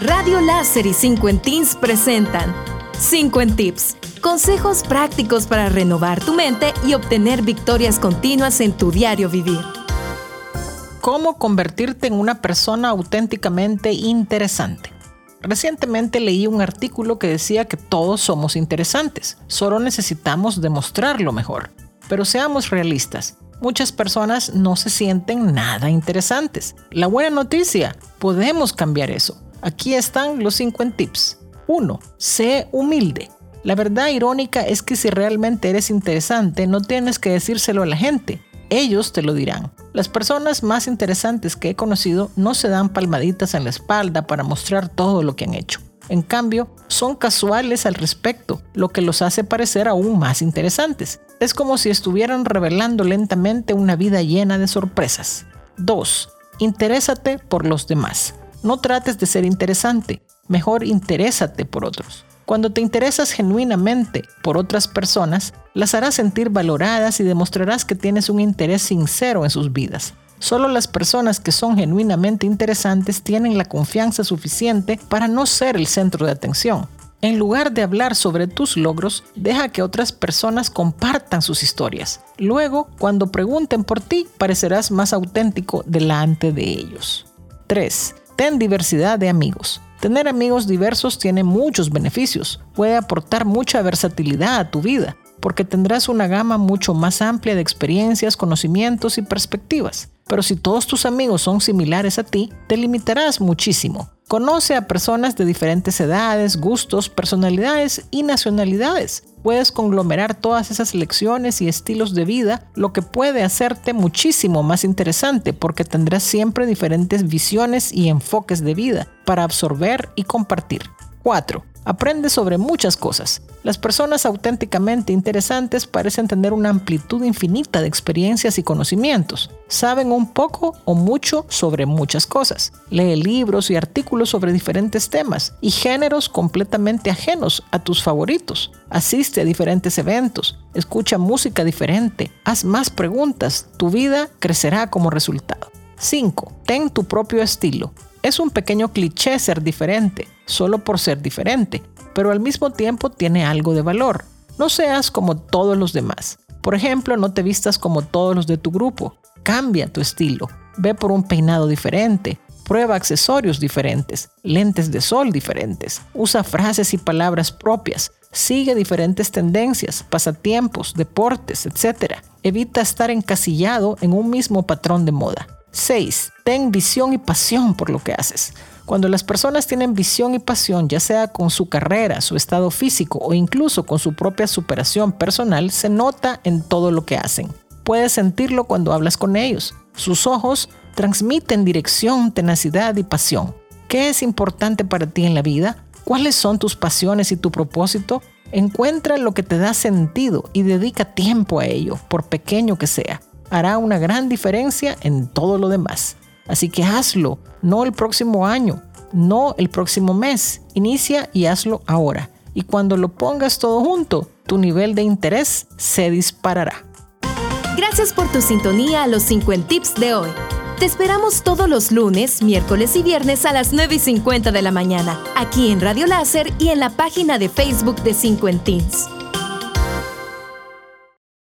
Radio Láser y 5 en Teens presentan 5 en Tips. Consejos prácticos para renovar tu mente y obtener victorias continuas en tu diario vivir. ¿Cómo convertirte en una persona auténticamente interesante? Recientemente leí un artículo que decía que todos somos interesantes, solo necesitamos demostrarlo mejor. Pero seamos realistas, muchas personas no se sienten nada interesantes. La buena noticia, podemos cambiar eso. Aquí están los 5 tips. 1. Sé humilde. La verdad irónica es que si realmente eres interesante, no tienes que decírselo a la gente. Ellos te lo dirán. Las personas más interesantes que he conocido no se dan palmaditas en la espalda para mostrar todo lo que han hecho. En cambio, son casuales al respecto, lo que los hace parecer aún más interesantes. Es como si estuvieran revelando lentamente una vida llena de sorpresas. 2. Interésate por los demás. No trates de ser interesante, mejor interésate por otros. Cuando te interesas genuinamente por otras personas, las harás sentir valoradas y demostrarás que tienes un interés sincero en sus vidas. Solo las personas que son genuinamente interesantes tienen la confianza suficiente para no ser el centro de atención. En lugar de hablar sobre tus logros, deja que otras personas compartan sus historias. Luego, cuando pregunten por ti, parecerás más auténtico delante de ellos. 3. Ten diversidad de amigos. Tener amigos diversos tiene muchos beneficios. Puede aportar mucha versatilidad a tu vida, porque tendrás una gama mucho más amplia de experiencias, conocimientos y perspectivas. Pero si todos tus amigos son similares a ti, te limitarás muchísimo. Conoce a personas de diferentes edades, gustos, personalidades y nacionalidades puedes conglomerar todas esas lecciones y estilos de vida, lo que puede hacerte muchísimo más interesante porque tendrás siempre diferentes visiones y enfoques de vida para absorber y compartir. 4. Aprende sobre muchas cosas. Las personas auténticamente interesantes parecen tener una amplitud infinita de experiencias y conocimientos. Saben un poco o mucho sobre muchas cosas. Lee libros y artículos sobre diferentes temas y géneros completamente ajenos a tus favoritos. Asiste a diferentes eventos. Escucha música diferente. Haz más preguntas. Tu vida crecerá como resultado. 5. Ten tu propio estilo. Es un pequeño cliché ser diferente, solo por ser diferente, pero al mismo tiempo tiene algo de valor. No seas como todos los demás. Por ejemplo, no te vistas como todos los de tu grupo. Cambia tu estilo. Ve por un peinado diferente. Prueba accesorios diferentes, lentes de sol diferentes. Usa frases y palabras propias. Sigue diferentes tendencias, pasatiempos, deportes, etc. Evita estar encasillado en un mismo patrón de moda. 6. Ten visión y pasión por lo que haces. Cuando las personas tienen visión y pasión, ya sea con su carrera, su estado físico o incluso con su propia superación personal, se nota en todo lo que hacen. Puedes sentirlo cuando hablas con ellos. Sus ojos transmiten dirección, tenacidad y pasión. ¿Qué es importante para ti en la vida? ¿Cuáles son tus pasiones y tu propósito? Encuentra lo que te da sentido y dedica tiempo a ello, por pequeño que sea hará una gran diferencia en todo lo demás. Así que hazlo, no el próximo año, no el próximo mes. Inicia y hazlo ahora. Y cuando lo pongas todo junto, tu nivel de interés se disparará. Gracias por tu sintonía a los 50 tips de hoy. Te esperamos todos los lunes, miércoles y viernes a las 9 y 50 de la mañana, aquí en Radio Láser y en la página de Facebook de 50 Tips.